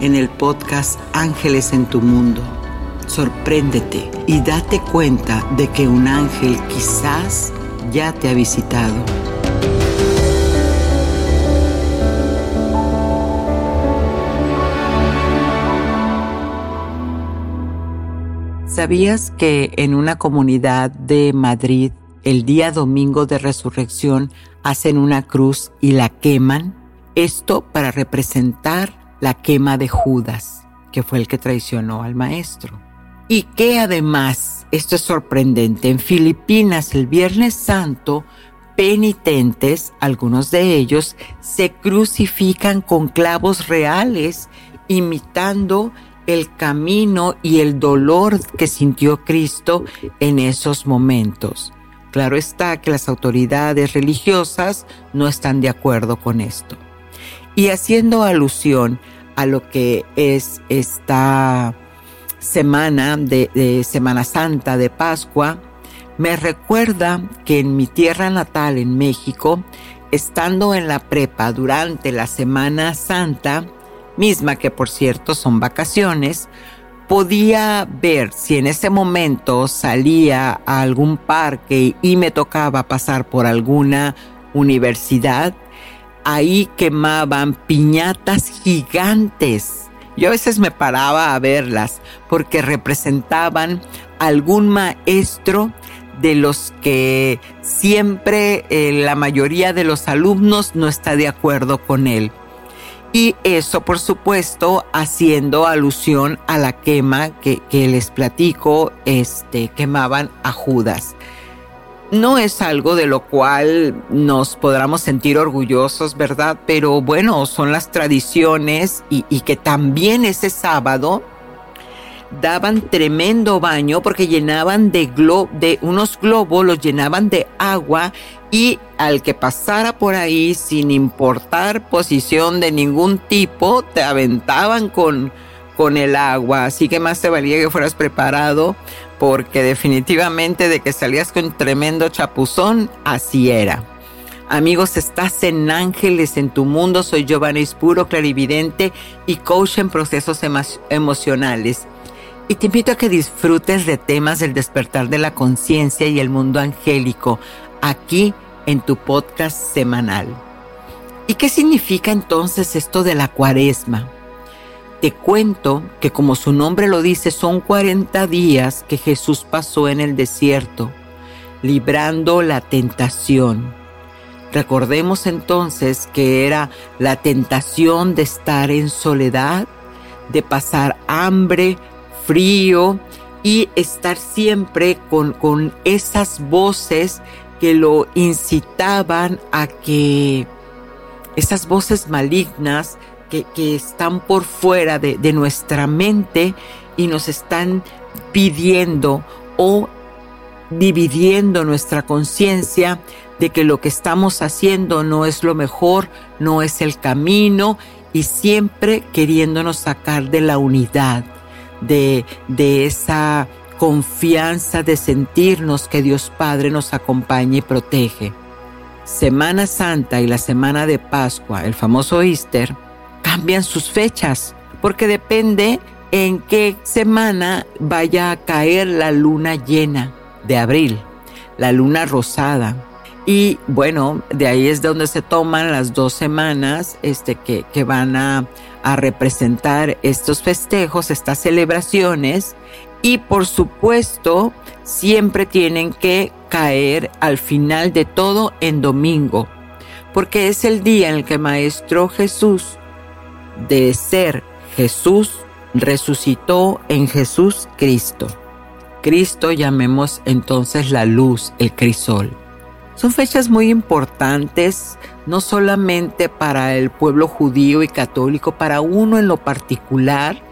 en el podcast Ángeles en tu Mundo. Sorpréndete y date cuenta de que un ángel quizás ya te ha visitado. ¿Sabías que en una comunidad de Madrid el día domingo de resurrección hacen una cruz y la queman? Esto para representar la quema de Judas, que fue el que traicionó al maestro. Y que además, esto es sorprendente, en Filipinas el Viernes Santo, penitentes, algunos de ellos, se crucifican con clavos reales, imitando el camino y el dolor que sintió Cristo en esos momentos. Claro está que las autoridades religiosas no están de acuerdo con esto. Y haciendo alusión a lo que es esta semana de, Semana Santa, de Pascua, me recuerda que en mi tierra natal, en México, estando en la prepa durante la Semana Santa, misma que por cierto son vacaciones, podía ver si en ese momento salía a algún parque y me tocaba pasar por alguna universidad, ahí quemaban piñatas gigantes. Yo a veces me paraba a verlas porque representaban algún maestro de los que siempre eh, la mayoría de los alumnos no está de acuerdo con él. Y eso, por supuesto, haciendo alusión a la quema que, que les platico, este, quemaban a Judas no es algo de lo cual nos podamos sentir orgullosos, ¿verdad? Pero bueno, son las tradiciones y, que también ese sábado daban tremendo baño porque llenaban de, de unos globos, los llenaban de agua y al que pasara por ahí sin importar posición de ningún tipo, te aventaban con, con el agua. Así que más te valía que fueras preparado porque definitivamente de que salías con tremendo chapuzón, así era. Amigos, estás en Ángeles en tu mundo. Soy Giovanna Ispuro, clarividente y coach en procesos emocionales. Y te invito a que disfrutes de temas del despertar de la conciencia y el mundo angélico aquí en tu podcast semanal. ¿Y qué significa entonces esto de la cuaresma? Cuento que como su nombre lo dice, son 40 días que Jesús pasó en el desierto, librando la tentación. Recordemos entonces que era la tentación de estar en soledad, de pasar hambre, frío y estar siempre con, con esas voces que lo incitaban a que esas voces malignas que, están por fuera de, nuestra mente y nos están pidiendo o dividiendo nuestra conciencia de que lo que estamos haciendo no es lo mejor, no es el camino y siempre queriéndonos sacar de la unidad, de, de esa confianza de sentirnos que Dios Padre nos acompaña y protege. Semana Santa y la Semana de Pascua, el famoso Easter, cambian sus fechas, porque depende en qué semana vaya a caer la luna llena de abril, la luna rosada. Y bueno, de ahí es donde se toman las dos semanas este, que, van a, a representar estos festejos, estas celebraciones. Y por supuesto, siempre tienen que caer al final de todo en domingo, porque es el día en el que Maestro Jesús, de ser Jesús, resucitó en Jesús Cristo. Cristo llamemos entonces la luz, el crisol. Son fechas muy importantes, no solamente para el pueblo judío y católico, para uno en lo particular,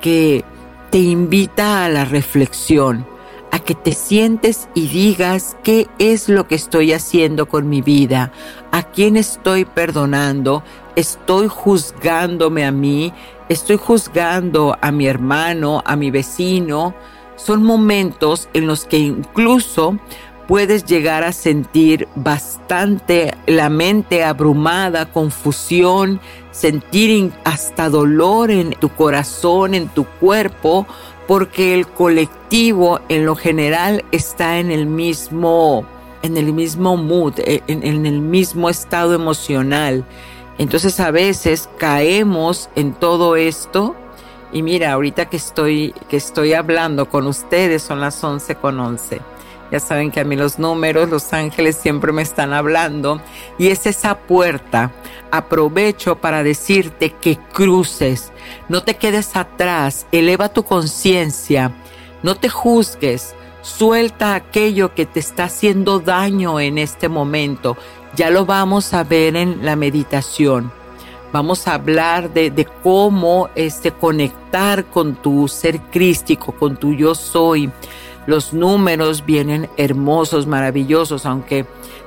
que te invita a la reflexión, a que te sientes y digas qué es lo que estoy haciendo con mi vida, a quién estoy perdonando, estoy juzgándome a mí, estoy juzgando a mi hermano, a mi vecino. Son momentos en los que incluso puedes llegar a sentir bastante la mente abrumada, confusión, sentir hasta dolor en tu corazón, en tu cuerpo, porque el colectivo en lo general está en el mismo, en el mismo mood, e, en, el mismo estado emocional. Entonces a veces caemos en todo esto y mira, ahorita que estoy, que estoy hablando con ustedes son las 11 con 11. Ya saben que a mí los números, los ángeles siempre me están hablando y es esa puerta. Aprovecho para decirte que cruces, no te quedes atrás, eleva tu conciencia, no te juzgues, suelta aquello que te está haciendo daño en este momento. Ya lo vamos a ver en la meditación. Vamos a hablar de, de cómo este, conectar con tu ser crístico, con tu yo soy los números vienen hermosos, maravillosos, aunque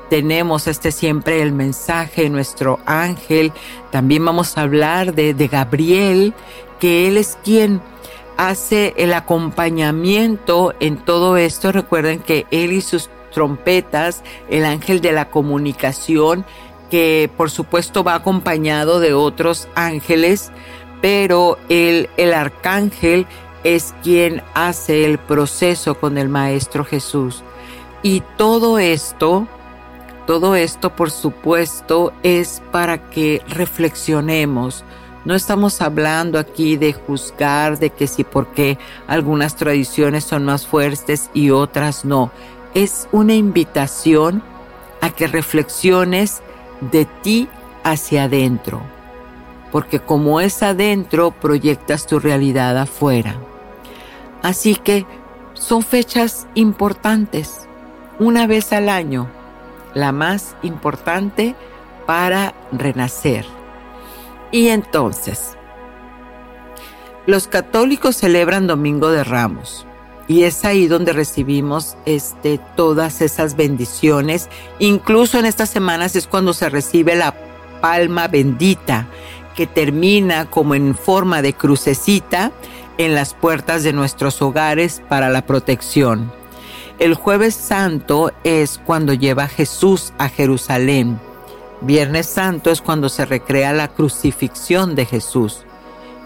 tenemos este siempre el mensaje, nuestro ángel. También vamos a hablar de, de Gabriel, que él es quien hace el acompañamiento en todo esto. Recuerden que él y sus trompetas, el ángel de la comunicación, que por supuesto va acompañado de otros ángeles, pero el, el arcángel es quien hace el proceso con el Maestro Jesús. Y todo esto, todo esto por supuesto es para que reflexionemos. No estamos hablando aquí de juzgar, de que si porque algunas tradiciones son más fuertes y otras no. Es una invitación a que reflexiones de ti hacia adentro. Porque como es adentro, proyectas tu realidad afuera. Así que son fechas importantes, una vez al año, la más importante para renacer. Y entonces, los católicos celebran Domingo de Ramos y es ahí donde recibimos este, todas esas bendiciones. Incluso en estas semanas es cuando se recibe la palma bendita que termina como en forma de crucecita en las puertas de nuestros hogares para la protección. El jueves santo es cuando lleva Jesús a Jerusalén. Viernes santo es cuando se recrea la crucifixión de Jesús,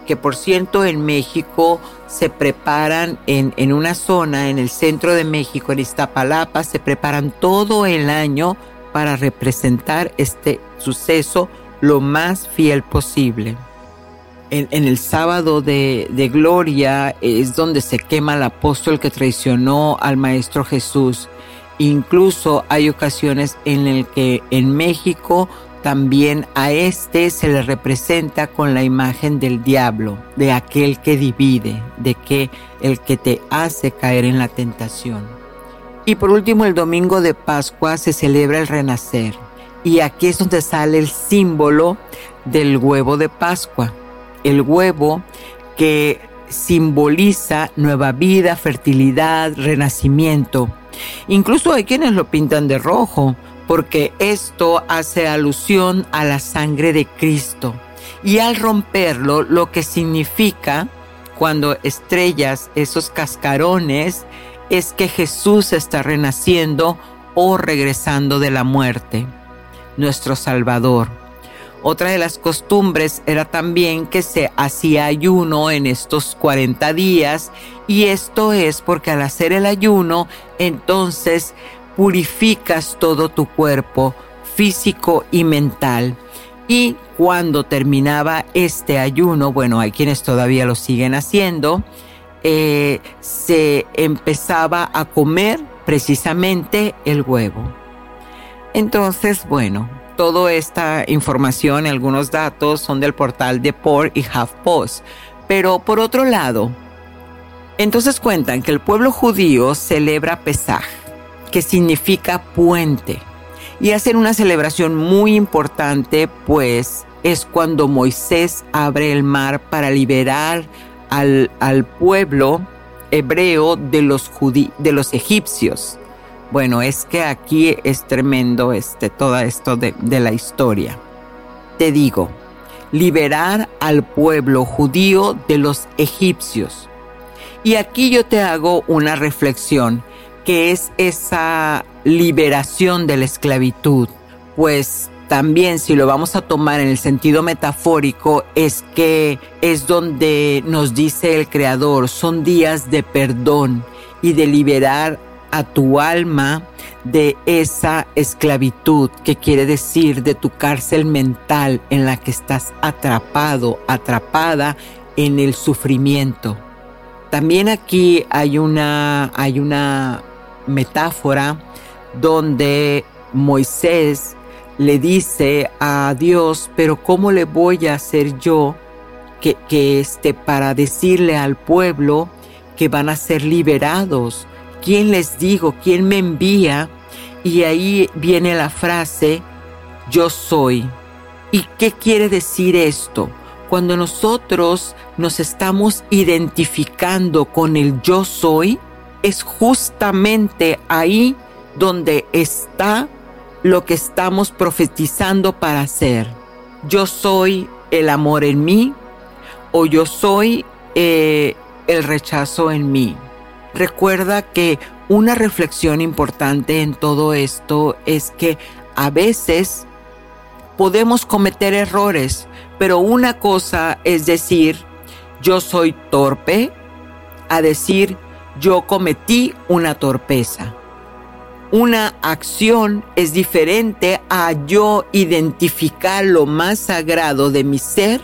que por cierto en México se preparan en, en una zona, en el centro de México, en Iztapalapa, se preparan todo el año para representar este suceso lo más fiel posible en, el sábado de, de, gloria es donde se quema el apóstol que traicionó al Maestro Jesús. Incluso hay ocasiones en el que en México también a este se le representa con la imagen del diablo, de aquel que divide, de que el que te hace caer en la tentación. Y por último, el domingo de Pascua se celebra el renacer. Y aquí es donde sale el símbolo del huevo de Pascua el huevo que simboliza nueva vida, fertilidad, renacimiento. Incluso hay quienes lo pintan de rojo, porque esto hace alusión a la sangre de Cristo. Y al romperlo, lo que significa cuando estrellas esos cascarones es que Jesús está renaciendo o regresando de la muerte. nuestro Salvador. Otra de las costumbres era también que se hacía ayuno en estos 40 días y esto es porque al hacer el ayuno entonces purificas todo tu cuerpo físico y mental. Y cuando terminaba este ayuno, bueno, hay quienes todavía lo siguen haciendo, eh, se empezaba a comer precisamente el huevo. Entonces, bueno, toda esta información y algunos datos son del portal de Por y HuffPost. Pero por otro lado, entonces cuentan que el pueblo judío celebra Pesaj, que significa puente, y hacen una celebración muy importante, pues es cuando Moisés abre el mar para liberar al, al pueblo hebreo de los, de los egipcios. Bueno, es que aquí es tremendo este, todo esto de, de la historia. Te digo, liberar al pueblo judío de los egipcios. Y aquí yo te hago una reflexión, que es esa liberación de la esclavitud, pues también si lo vamos a tomar en el sentido metafórico, es que es donde nos dice el Creador, son días de perdón y de liberar a tu alma de esa esclavitud, que quiere decir de tu cárcel mental en la que estás atrapado, atrapada en el sufrimiento. También aquí hay una, hay una metáfora donde Moisés le dice a Dios, pero ¿cómo le voy a hacer yo que, que este, para decirle al pueblo que van a ser liberados? ¿Quién les digo? ¿Quién me envía? Y ahí viene la frase, yo soy. ¿Y qué quiere decir esto? Cuando nosotros nos estamos identificando con el yo soy, es justamente ahí donde está lo que estamos profetizando para hacer. Yo soy el amor en mí o yo soy eh, el rechazo en mí. Recuerda que una reflexión importante en todo esto es que a veces podemos cometer errores, pero una cosa es decir, yo soy torpe, a decir, yo cometí una torpeza. Una acción es diferente a yo identificar lo más sagrado de mi ser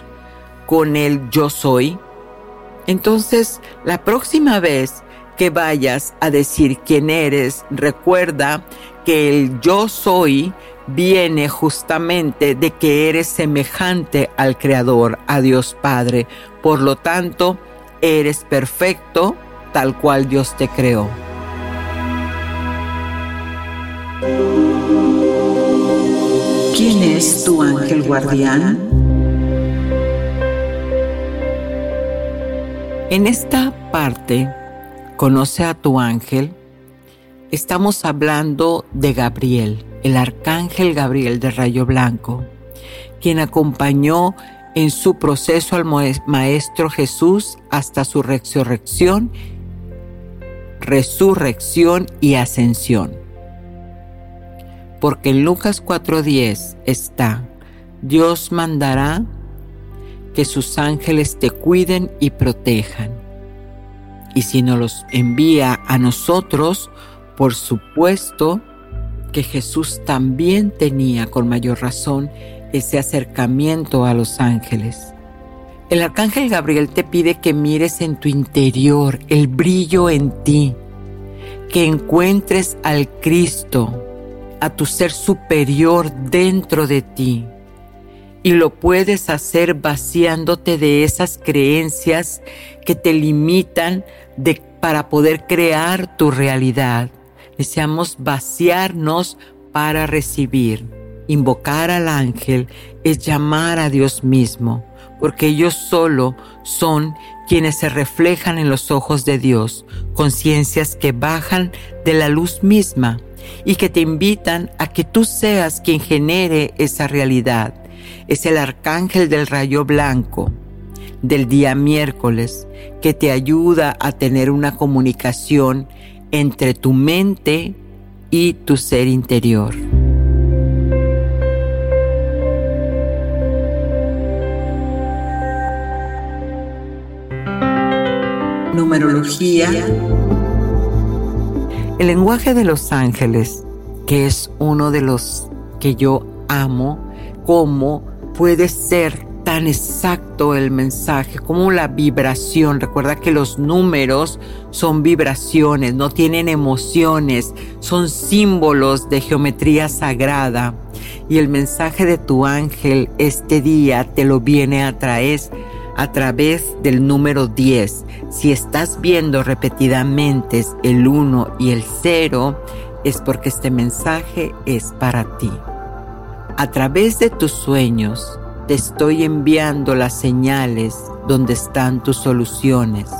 con el yo soy. Entonces, la próxima vez que vayas a decir quién eres, recuerda que el yo soy viene justamente de que eres semejante al Creador, a Dios Padre. Por lo tanto, eres perfecto tal cual Dios te creó. ¿Quién es tu ángel guardián? En esta parte Conoce a tu ángel. Estamos hablando de Gabriel, el arcángel Gabriel de Rayo Blanco, quien acompañó en su proceso al Maestro Jesús hasta su resurrección, resurrección y ascensión. Porque en Lucas 4:10 está, Dios mandará que sus ángeles te cuiden y protejan y si nos los envía a nosotros, por supuesto que Jesús también tenía con mayor razón ese acercamiento a los ángeles. El arcángel Gabriel te pide que mires en tu interior el brillo en ti, que encuentres al Cristo, a tu ser superior dentro de ti y lo puedes hacer vaciándote de esas creencias que te limitan de, para poder crear tu realidad. Deseamos vaciarnos para recibir. Invocar al ángel es llamar a Dios mismo, porque ellos solo son quienes se reflejan en los ojos de Dios, conciencias que bajan de la luz misma y que te invitan a que tú seas quien genere esa realidad es el arcángel del rayo blanco del día miércoles que te ayuda a tener una comunicación entre tu mente y tu ser interior. Numerología. El lenguaje de los ángeles, que es uno de los que yo amo, cómo puede ser tan exacto el mensaje, como la vibración. Recuerda que los números son vibraciones, no tienen emociones, son símbolos de geometría sagrada. Y el mensaje de tu ángel este día te lo viene a traer a través del número 10. Si estás viendo repetidamente el 1 y el 0, es porque este mensaje es para ti. A través de tus sueños, te estoy enviando las señales donde están tus soluciones.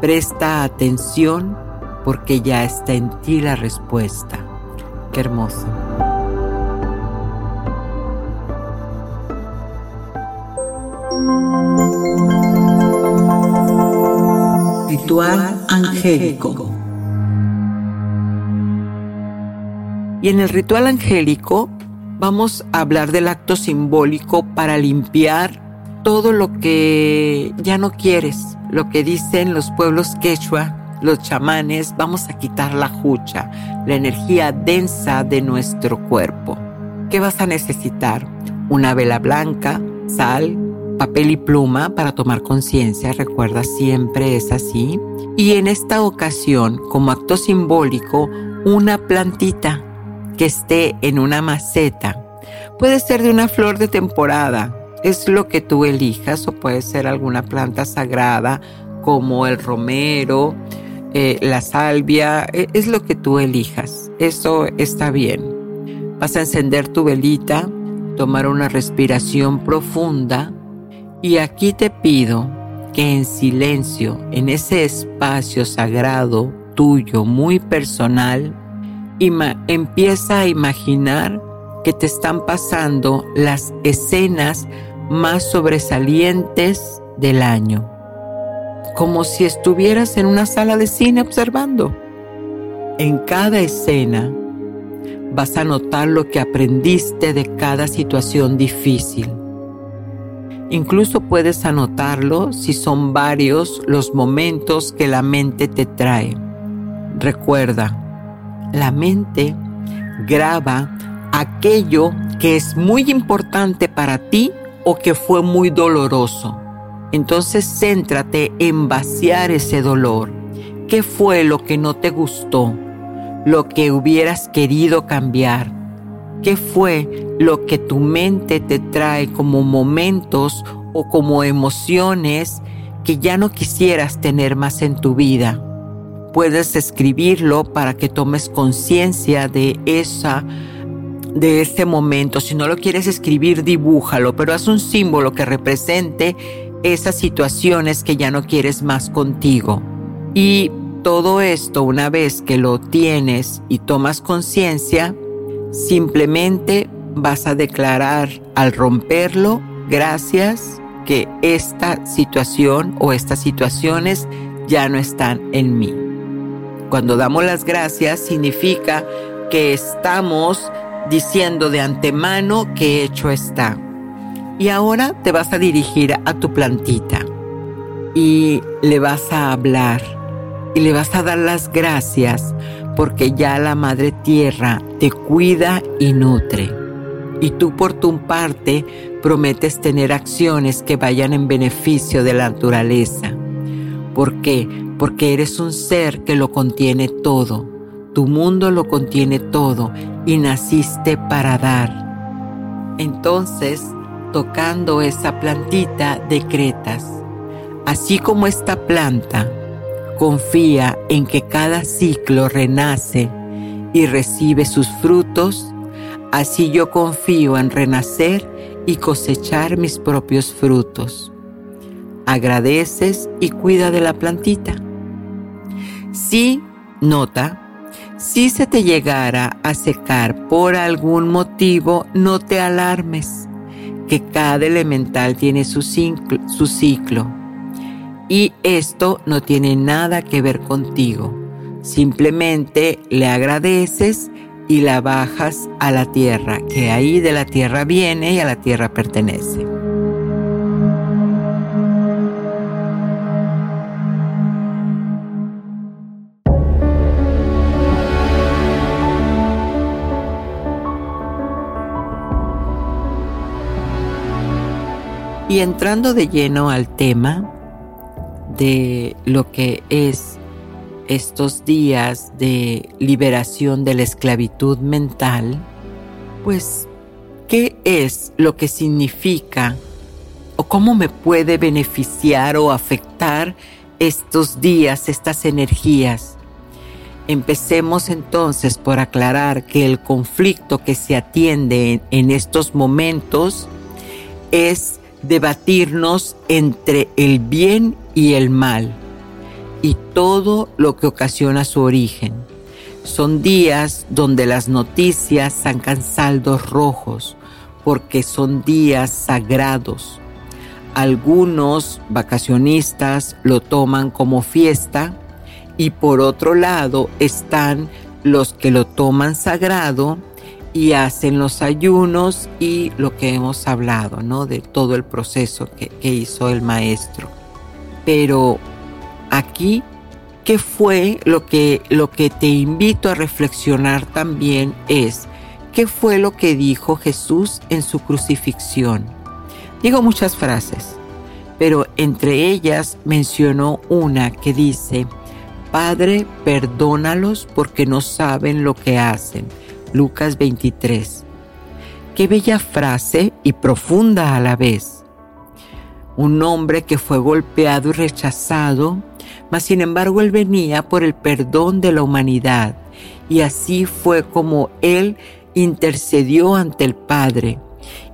Presta atención porque ya está en ti la respuesta. Qué hermoso. Ritual angélico. Y en el ritual angélico vamos a hablar del acto simbólico para limpiar todo lo que ya no quieres, lo que dicen los pueblos quechua, los chamanes, vamos a quitar la jucha, la energía densa de nuestro cuerpo. ¿Qué vas a necesitar? Una vela blanca, sal, papel y pluma para tomar conciencia, recuerda siempre es así. Y en esta ocasión, como acto simbólico, una plantita que esté en una maceta. Puede ser de una flor de temporada, es lo que tú elijas, o puede ser alguna planta sagrada como el romero, eh, la salvia, e, es lo que tú elijas. Eso está bien. Vas a encender tu velita, tomar una respiración profunda y aquí te pido que en silencio, en ese espacio sagrado tuyo, muy personal, empieza a imaginar que te están pasando las escenas más sobresalientes del año, como si estuvieras en una sala de cine observando. En cada escena vas a notar lo que aprendiste de cada situación difícil. Incluso puedes anotarlo si son varios los momentos que la mente te trae. Recuerda, la mente graba aquello que es muy importante para ti o que fue muy doloroso. Entonces céntrate en vaciar ese dolor. ¿Qué fue lo que no te gustó? Lo que hubieras querido cambiar. ¿Qué fue lo que tu mente te trae como momentos o como emociones que ya no quisieras tener más en tu vida? Puedes escribirlo para que tomes conciencia de esa de este momento. Si no lo quieres escribir, dibújalo, pero haz un símbolo que represente esas situaciones que ya no quieres más contigo. Y todo esto, una vez que lo tienes y tomas conciencia, simplemente vas a declarar al romperlo, gracias, que esta situación o estas situaciones ya no están en mí. Cuando damos las gracias significa que estamos diciendo de antemano que hecho está. Y ahora te vas a dirigir a tu plantita y le vas a hablar y le vas a dar las gracias porque ya la Madre Tierra te cuida y nutre. Y tú por tu parte prometes tener acciones que vayan en beneficio de la naturaleza. ¿Por qué? Porque eres un ser que lo contiene todo. Tu mundo lo contiene todo y naciste para dar. Entonces, tocando esa plantita, decretas. Así como esta planta confía en que cada ciclo renace y recibe sus frutos, así yo confío en renacer y cosechar mis propios frutos. Agradeces y cuida de la plantita. Si, nota, si se te llegara a secar por algún motivo, no te alarmes, que cada elemental tiene su ciclo, su ciclo. Y esto no tiene nada que ver contigo. Simplemente le agradeces y la bajas a la tierra, que ahí de la tierra viene y a la tierra pertenece. Y entrando de lleno al tema de lo que es estos días de liberación de la esclavitud mental, pues, ¿qué es lo que significa o cómo me puede beneficiar o afectar estos días, estas energías? Empecemos entonces por aclarar que el conflicto que se atiende en, estos momentos es debatirnos entre el bien y el mal y todo lo que ocasiona su origen. Son días donde las noticias sacan saldos rojos porque son días sagrados. Algunos vacacionistas lo toman como fiesta y por otro lado están los que lo toman sagrado y hacen los ayunos y lo que hemos hablado, ¿no? De todo el proceso que, que hizo el maestro. Pero aquí, ¿qué fue lo que, lo que te invito a reflexionar también es, ¿qué fue lo que dijo Jesús en su crucifixión? Digo muchas frases, pero entre ellas mencionó una que dice, Padre, perdónalos porque no saben lo que hacen. Lucas 23. Qué bella frase y profunda a la vez. Un hombre que fue golpeado y rechazado, mas sin embargo él venía por el perdón de la humanidad y así fue como él intercedió ante el Padre.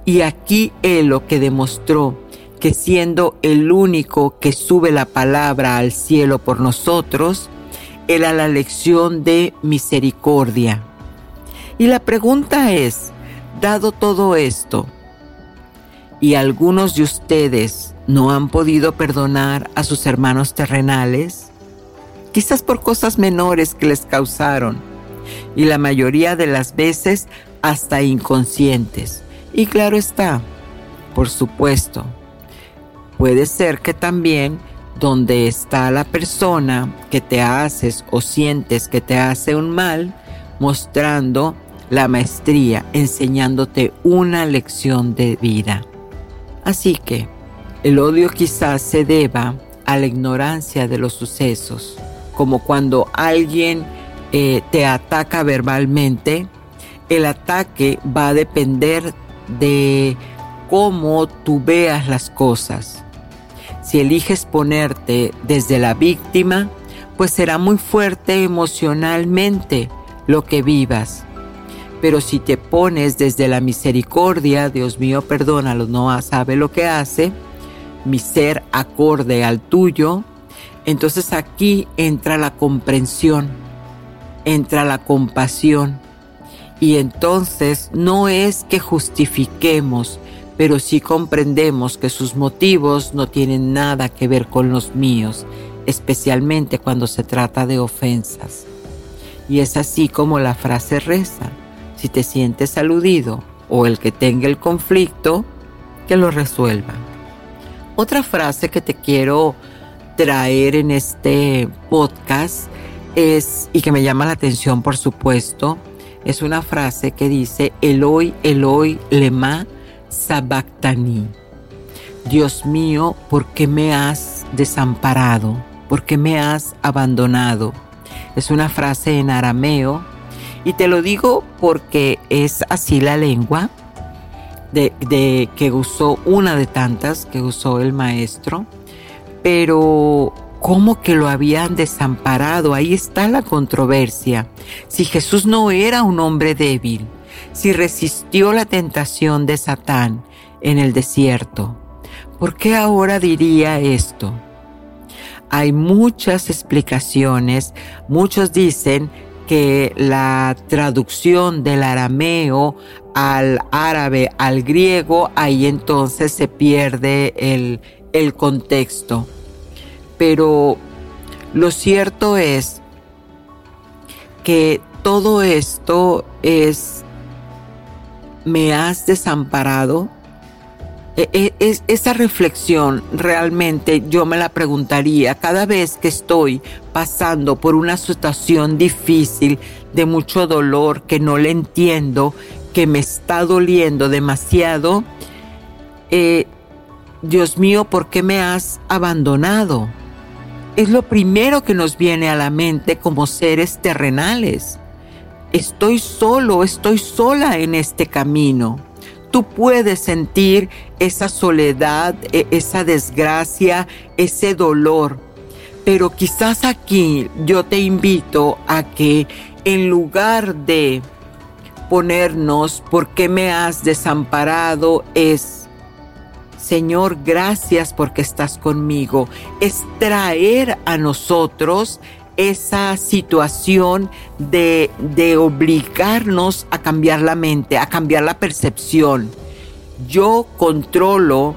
Y aquí él lo que demostró que siendo el único que sube la palabra al cielo por nosotros, era la lección de misericordia. Y la pregunta es, dado todo esto, y algunos de ustedes no han podido perdonar a sus hermanos terrenales, quizás por cosas menores que les causaron, y la mayoría de las veces hasta inconscientes. Y claro está, por supuesto, Puede ser que también donde está la persona que te haces o sientes que te hace un mal, mostrando la maestría, enseñándote una lección de vida. Así que el odio quizás se deba a la ignorancia de los sucesos, como cuando alguien eh, te ataca verbalmente, el ataque va a depender de cómo tú veas las cosas. Si eliges ponerte desde la víctima, pues será muy fuerte emocionalmente lo que vivas. Pero si te pones desde la misericordia, Dios mío, perdónalo, no sabe lo que hace, mi ser acorde al tuyo, entonces aquí entra la comprensión, entra la compasión. Y entonces no es que justifiquemos, pero sí comprendemos que sus motivos no tienen nada que ver con los míos, especialmente cuando se trata de ofensas. Y es así como la frase reza, si te sientes aludido o el que tenga el conflicto, que lo resuelva. Otra frase que te quiero traer en este podcast es, y que me llama la atención por supuesto, es una frase que dice, Eloi, Eloi, lema sabactani. Dios mío, ¿por qué me has desamparado? ¿Por qué me has abandonado? Es una frase en arameo y te lo digo porque es así la lengua de, de que usó una de tantas que usó el maestro, pero ¿Cómo que lo habían desamparado? Ahí está la controversia. Si Jesús no era un hombre débil, si resistió la tentación de Satán en el desierto? ¿Por qué ahora diría esto? Hay muchas explicaciones. Muchos dicen que la traducción del arameo al árabe, al griego, ahí entonces se pierde el, el contexto. Pero lo cierto es que todo esto es me has desamparado? E, e, esa reflexión realmente yo me la preguntaría cada vez que estoy pasando por una situación difícil, de mucho dolor, que no le entiendo, que me está doliendo demasiado. Eh, Dios mío, ¿por qué me has abandonado? Es lo primero que nos viene a la mente como seres terrenales. Estoy solo, estoy sola en este camino. Tú puedes sentir esa soledad, e, esa desgracia, ese dolor. Pero quizás aquí yo te invito a que en lugar de ponernos, ¿por qué me has desamparado? Es, Señor, gracias porque estás conmigo. Es traer a nosotros esa situación de, de obligarnos a cambiar la mente, a cambiar la percepción. Yo controlo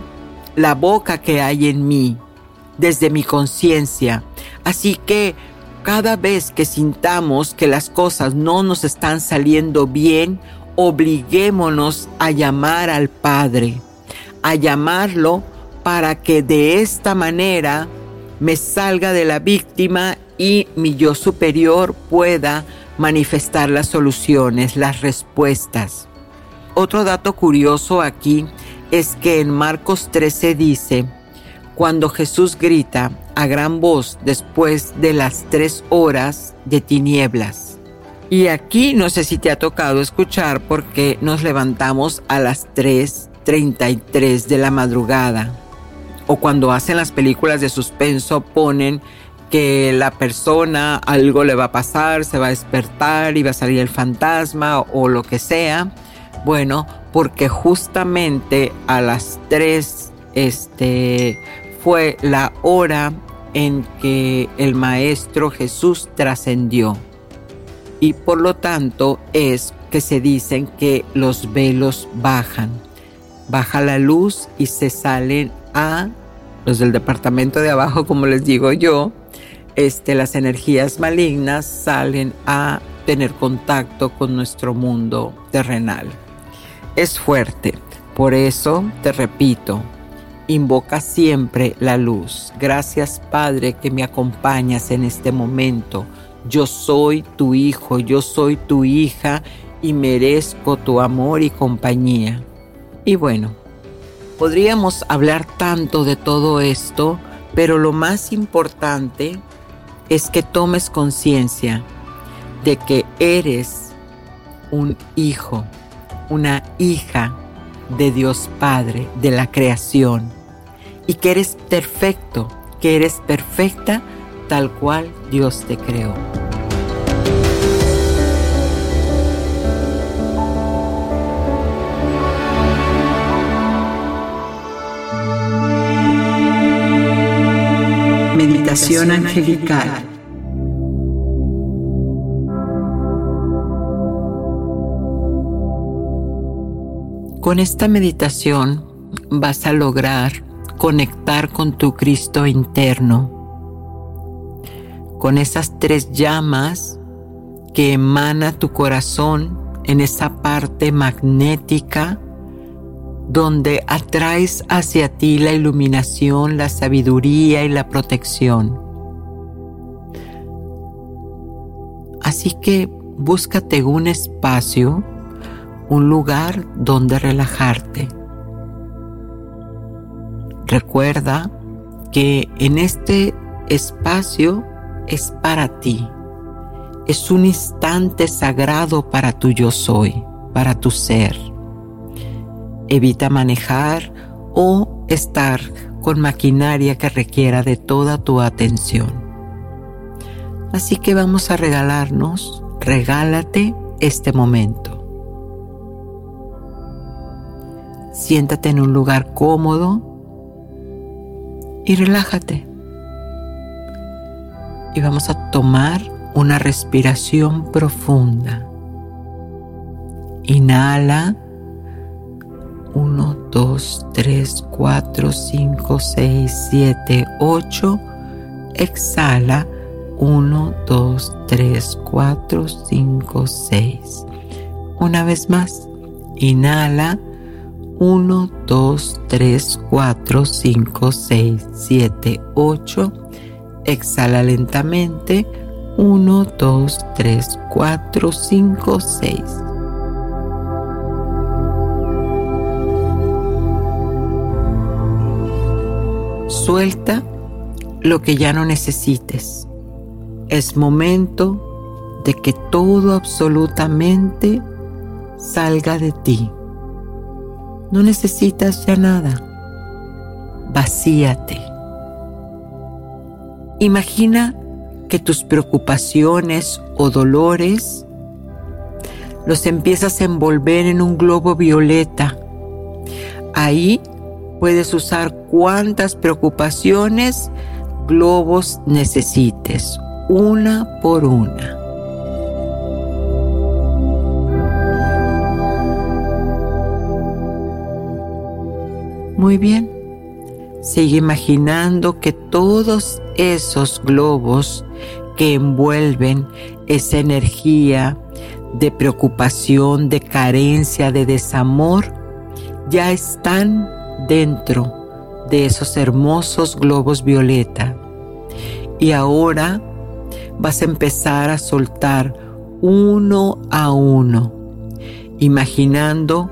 la boca que hay en mí desde mi conciencia. Así que cada vez que sintamos que las cosas no nos están saliendo bien, obliguémonos a llamar al Padre, a llamarlo para que de esta manera me salga de la víctima y mi yo superior pueda manifestar las soluciones, las respuestas. Otro dato curioso aquí es que en Marcos 13 dice, cuando Jesús grita a gran voz después de las tres horas de tinieblas. Y aquí no sé si te ha tocado escuchar porque nos levantamos a las 3.33 de la madrugada. O cuando hacen las películas de suspenso ponen que la persona algo le va a pasar, se va a despertar y va a salir el fantasma o lo que sea. Bueno, porque justamente a las 3 este fue la hora en que el Maestro Jesús trascendió. Y por lo tanto es que se dicen que los velos bajan. Baja la luz y se salen a los del departamento de abajo, como les digo yo, este, las energías malignas salen a tener contacto con nuestro mundo terrenal. Es fuerte, por eso te repito, Invoca siempre la luz. Gracias Padre que me acompañas en este momento. Yo soy tu hijo, yo soy tu hija y merezco tu amor y compañía. Y bueno, podríamos hablar tanto de todo esto, pero lo más importante es que tomes conciencia de que eres un hijo, una hija de Dios Padre, de la creación y que eres perfecto, que eres perfecta tal cual Dios te creó. Meditación angelical. Con esta meditación vas a lograr conectar con tu Cristo interno, con esas tres llamas que emana tu corazón en esa parte magnética donde atraes hacia ti la iluminación, la sabiduría y la protección. Así que búscate un espacio, un lugar donde relajarte Recuerda que en este espacio es para ti. Es un instante sagrado para tu yo soy, para tu ser. Evita manejar o estar con maquinaria que requiera de toda tu atención. Así que vamos a regalarnos, regálate este momento. Siéntate en un lugar cómodo y relájate. Y vamos a tomar una respiración profunda. Inhala. 1, 2, 3, 4, 5, 6, 7, 8. Exhala. 1, 2, 3, 4, 5, 6. Una vez más. Inhala. 1, 2, 3, 4, 5, 6, 7, 8. Exhala lentamente. 1, 2, 3, 4, 5, 6. Suelta lo que ya no necesites. Es momento de que todo absolutamente salga de ti. No necesitas ya nada. Vacíate. Imagina que tus preocupaciones o dolores los empiezas a envolver en un globo violeta. Ahí puedes usar cuantas preocupaciones, globos necesites, una por una. Muy bien. Sigue imaginando que todos esos globos que envuelven esa energía de preocupación, de carencia, de desamor, ya están dentro de esos hermosos globos violeta. Y ahora vas a empezar a soltar uno a uno, imaginando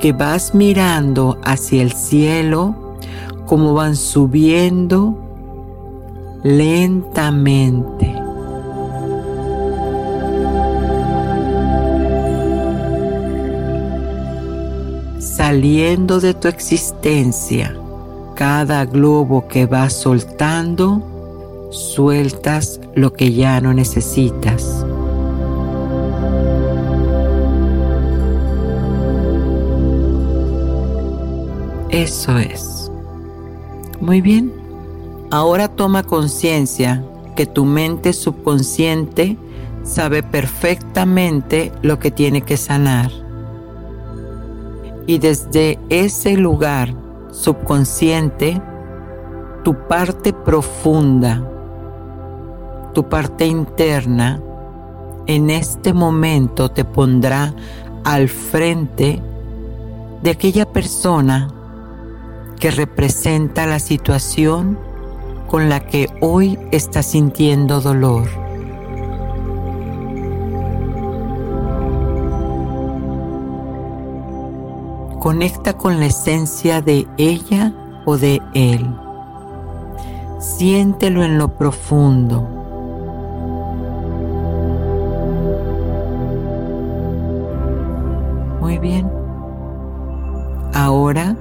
que vas mirando hacia el cielo, como van subiendo lentamente. Saliendo de tu existencia, cada globo que vas soltando, sueltas lo que ya no necesitas. Eso es. Muy bien. Ahora toma conciencia que tu mente subconsciente sabe perfectamente lo que tiene que sanar. Y desde ese lugar subconsciente, tu parte profunda, tu parte interna, en este momento te pondrá al frente de aquella persona que representa la situación con la que hoy estás sintiendo dolor. Conecta con la esencia de ella o de él. Siéntelo en lo profundo. Muy bien. Ahora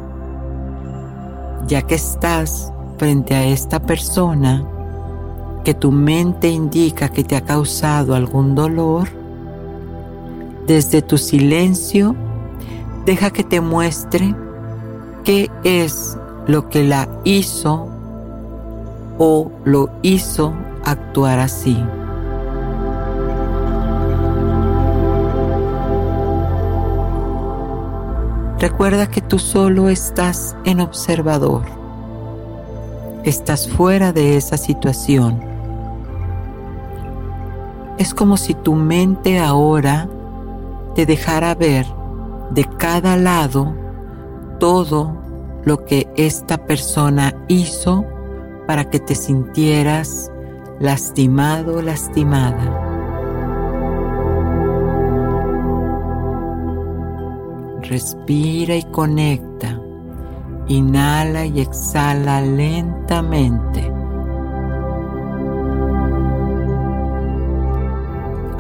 ya que estás frente a esta persona que tu mente indica que te ha causado algún dolor, desde tu silencio deja que te muestre qué es lo que la hizo o lo hizo actuar así. Recuerda que tú solo estás en observador. Estás fuera de esa situación. Es como si tu mente ahora te dejara ver de cada lado todo lo que esta persona hizo para que te sintieras lastimado, lastimada. Respira y conecta. Inhala y exhala lentamente.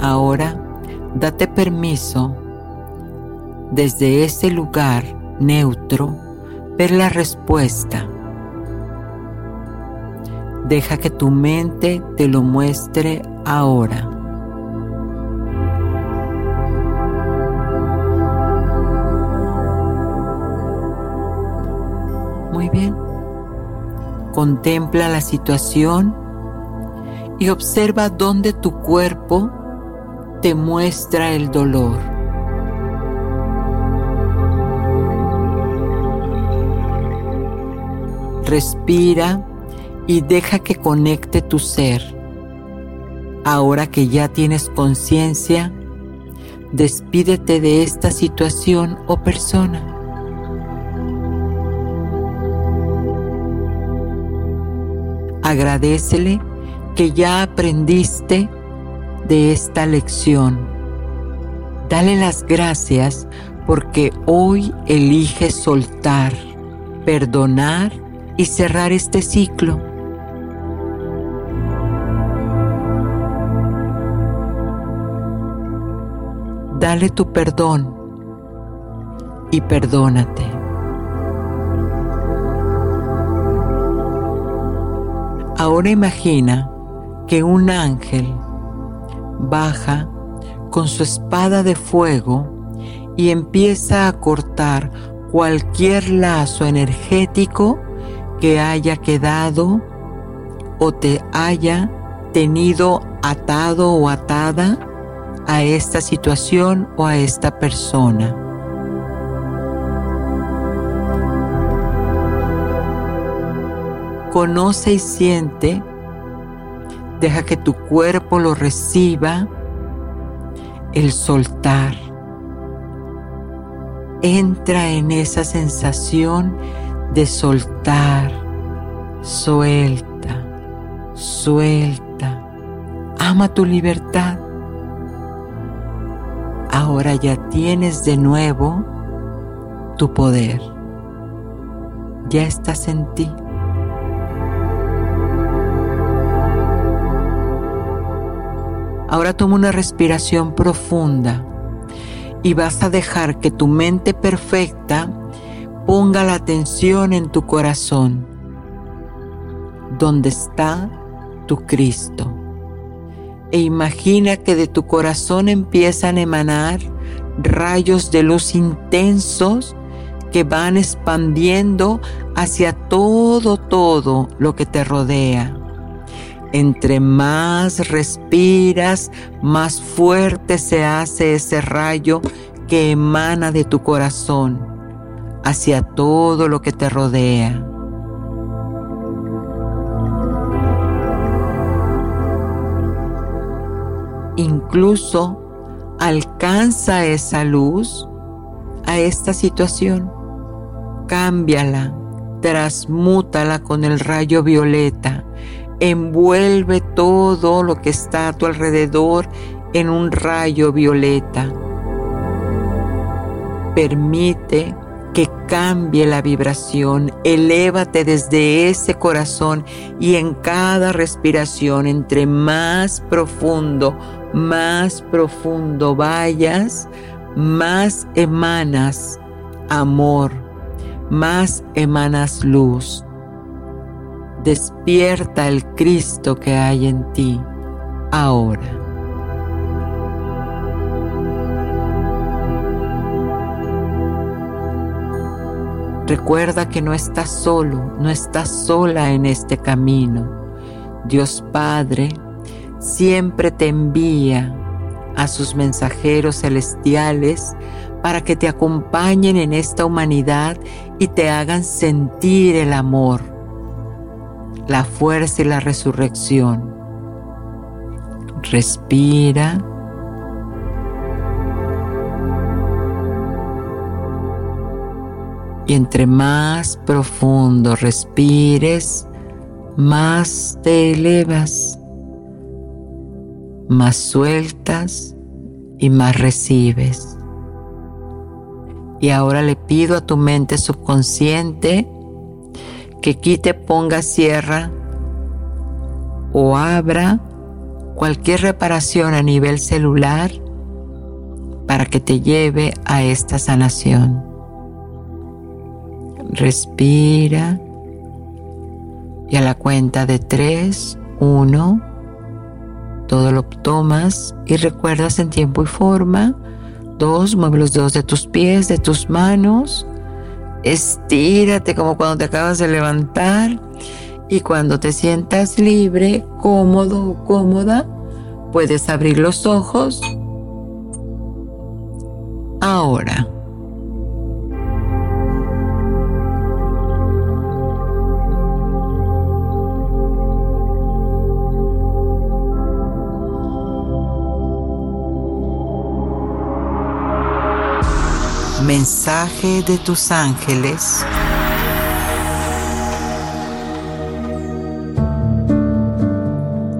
Ahora, date permiso desde ese lugar neutro ver la respuesta. Deja que tu mente te lo muestre ahora. bien. Contempla la situación y observa dónde tu cuerpo te muestra el dolor. Respira y deja que conecte tu ser. Ahora que ya tienes conciencia, despídete de esta situación o persona. Agradecele que ya aprendiste de esta lección. Dale las gracias porque hoy elige soltar, perdonar y cerrar este ciclo. Dale tu perdón y perdónate. Ahora imagina que un ángel baja con su espada de fuego y empieza a cortar cualquier lazo energético que haya quedado o te haya tenido atado o atada a esta situación o a esta persona. Conoce y siente, deja que tu cuerpo lo reciba, el soltar. Entra en esa sensación de soltar, suelta, suelta. Ama tu libertad. Ahora ya tienes de nuevo tu poder. Ya estás en ti. Ahora toma una respiración profunda y vas a dejar que tu mente perfecta ponga la atención en tu corazón, donde está tu Cristo. E imagina que de tu corazón empiezan a emanar rayos de luz intensos que van expandiendo hacia todo, todo lo que te rodea. Entre más respiras, más fuerte se hace ese rayo que emana de tu corazón hacia todo lo que te rodea. Incluso alcanza esa luz a esta situación. Cámbiala, transmútala con el rayo violeta envuelve todo lo que está a tu alrededor en un rayo violeta. Permite que cambie la vibración, elévate desde ese corazón y en cada respiración, entre más profundo, más profundo vayas, más emanas amor, más emanas luz despierta el Cristo que hay en ti ahora. Recuerda que no estás solo, no estás sola en este camino. Dios Padre siempre te envía a sus mensajeros celestiales para que te acompañen en esta humanidad y te hagan sentir el amor la fuerza y la resurrección. Respira. Y entre más profundo respires, más te elevas, más sueltas y más recibes. Y ahora le pido a tu mente subconsciente que quite, ponga, cierra o abra cualquier reparación a nivel celular para que te lleve a esta sanación. Respira y a la cuenta de tres, uno, todo lo tomas y recuerdas en tiempo y forma. Dos, mueve los dedos de tus pies, de tus manos. Estírate como cuando te acabas de levantar y cuando te sientas libre, cómodo o cómoda, puedes abrir los ojos. Ahora. Mensaje de tus ángeles.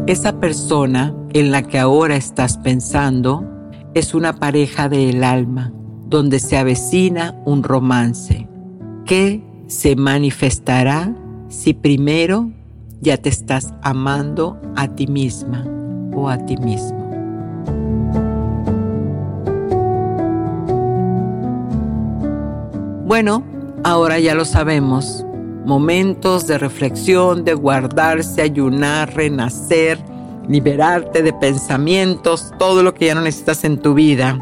Esa persona en la que ahora estás pensando es una pareja del alma, donde se avecina un romance que se manifestará si primero ya te estás amando a ti misma o a ti mismo. Bueno, ahora ya lo sabemos. Momentos de reflexión, de guardarse, ayunar, renacer, liberarte de pensamientos, todo lo que ya no necesitas en tu vida.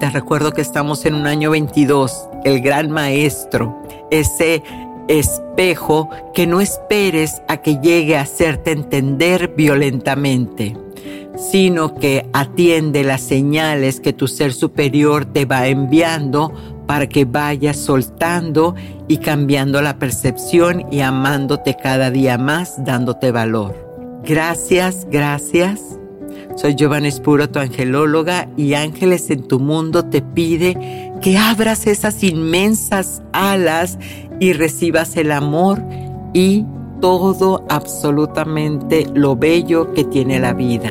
Te recuerdo que estamos en un año 22, el gran maestro, ese espejo que no esperes a que llegue a hacerte entender violentamente, sino que atiende las señales que tu ser superior te va enviando para que vayas soltando y cambiando la percepción y amándote cada día más, dándote valor. Gracias, gracias. Soy Giovanna Espuro, tu angelóloga, y Ángeles en tu mundo te pide que abras esas inmensas alas y recibas el amor y todo absolutamente lo bello que tiene la vida.